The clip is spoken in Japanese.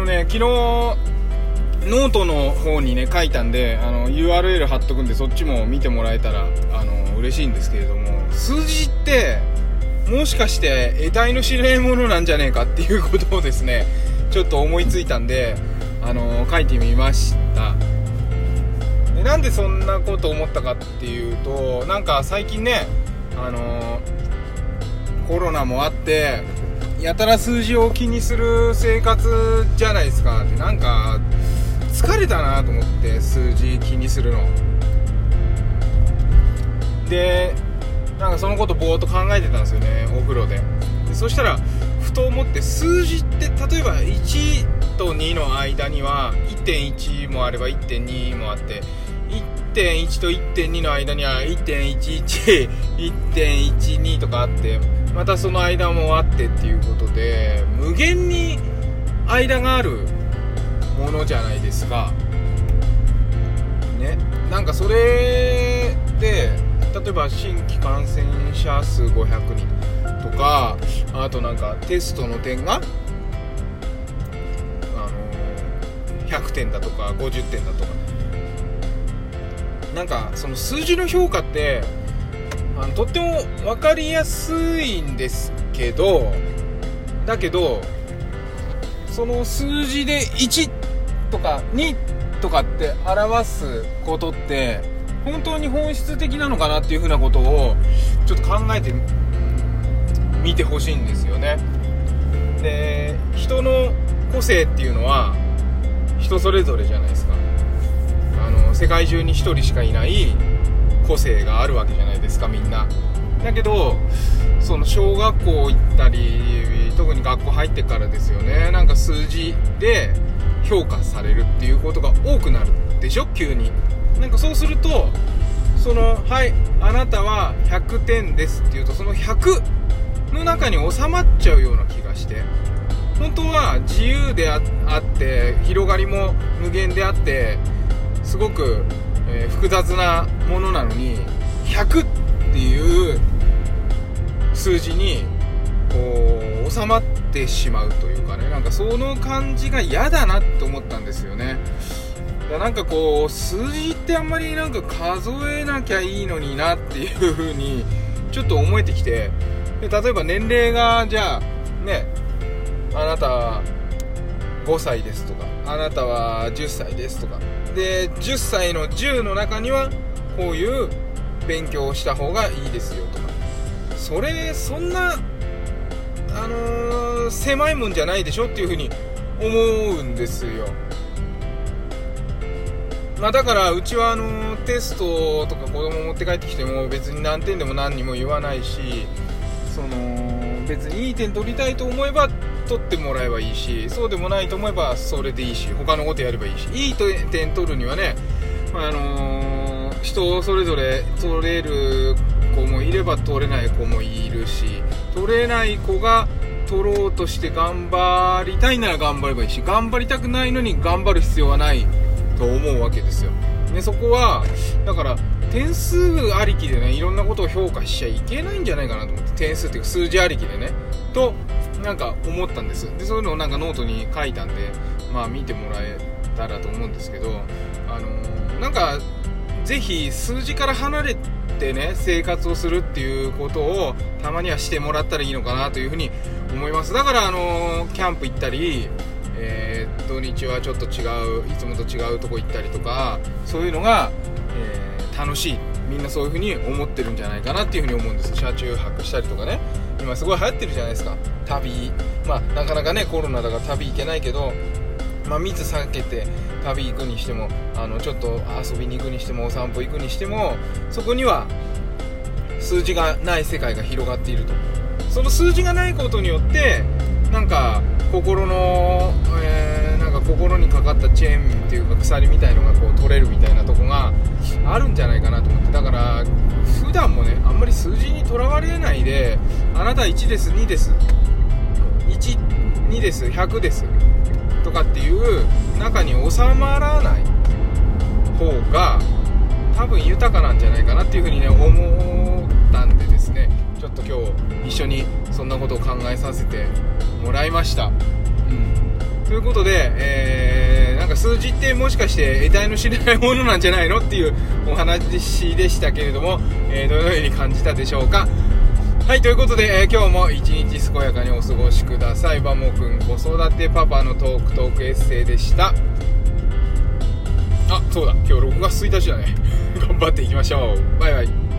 のね昨日ノートの方にね書いたんであの URL 貼っとくんでそっちも見てもらえたらあの嬉しいんですけれども数字ってもしかして得体の知れないものなんじゃねえかっていうことをですねちょっと思いついたんであの書いてみました。でなんでそんなこと思ったかっていうとなんか最近ねあのコロナもあってやたら数字を気にする生活じゃないですか。でなんか疲れたなと思って数字気にするの。でなんかそのことぼーっと考えてたんですよねお風呂で。でそしたらふと思って数字って例えば1と2の間には1.1もあれば1.2もあって1.1と1.2の間には1.11.12とかあってまたその間もあってっていうことで無限に間があるものじゃないですかねなんかそれで例えば新規感染者数500人とかあとなんかテストの点が100点だとか50点だとか。なんかその数字の評価ってあのとっても分かりやすいんですけどだけどその数字で1とか2とかって表すことって本当に本質的なのかなっていうふうなことをちょっと考えてみてほしいんですよね。で人の個性っていうのは人それぞれじゃないですか。あの世界中に1人しかいない個性があるわけじゃないですかみんな。だけどその小学校行ったり特に学校入ってからですよね。なんか数字で評価されるっていうことが多くなるでしょ？急に。なんかそうするとその「はいあなたは100点です」っていうとその100の中に収まっちゃうような気がして。本当は自由であって広がりも無限であってすごく、えー、複雑なものなのに100っていう数字にこう収まってしまうというかね。なんかその感じが嫌だなって思ったんですよね。だなんかこう数字ってあんまりなんか数えなきゃいいのになっていう風にちょっと思えてきて。で例えば年齢がじゃあねあなた5歳ですとかあなたは10歳ですとかで10歳の10の中にはこういう勉強をした方がいいですよとか。それそんなあのー、狭いもんじゃないでしょっていう風に思うんですよ。まあ、だからうちはあのテストとか子供持って帰ってきても別に何点でも何にも言わないしその別にいい点取りたいと思えば取ってもらえばいいしそうでもないと思えばそれでいいし他のことやればいいしいい点取るにはね、まあ、あのー、人それぞれ取れる子もいれば取れない子もいるし取れない子が取ろうとして頑張りたいなら頑張ればいいし頑張りたくないのに頑張る必要はないと思うわけですよ。でそこはだから点数ありきでねいろんなことを評価しちゃいけないんじゃないかなと思って点数っていうか数字ありきでねとなんか思ったんです。でそういうのをなんかノートに書いたんでまあ見てもらえたらと思うんですけどあのー、なんかぜひ数字から離れてね生活をするっていうことをたまにはしてもらったらいいのかなというふうに思います。だからあのー、キャンプ行ったりえー、土日はちょっと違ういつもと違うとこ行ったりとかそういうのが、えー、楽しい。みんなそういう風に思ってるんじゃないかなっていう風に思うんです。車中泊したりとかね。今すごい流行ってるじゃないですか。旅。まあなかなかねコロナだから旅行けないけどまあ、密避けて旅行くにしてもあのちょっと遊びに行くにしてもお散歩行くにしてもそこには数字がない世界が広がっていると。その数字がないことによってなんか心の、えー、心にかかったチェーンっていうか鎖みたいのがこう取れるみたいなとこがあるんじゃないかなと思って。だから普段もねあんまり数字にとらわれないであなた1です2です12です100ですとかっていう中に収まらない方が多分豊かなんじゃないかなっていうふうにね思ったんでですね。ちょっと今日一緒にそんなことを考えさせてもらいました、うん、ということで、えー、なんか数字ってもしかして得体の知れないものなんじゃないのっていうお話でしたけれども、えー、どのように感じたでしょうか。はいということで、えー、今日も一日健やかにお過ごしください。バモくん子育てパパのトークトークエッセイでした。あそうだ。今日6月1日だね。頑張っていきましょう。バイバイ。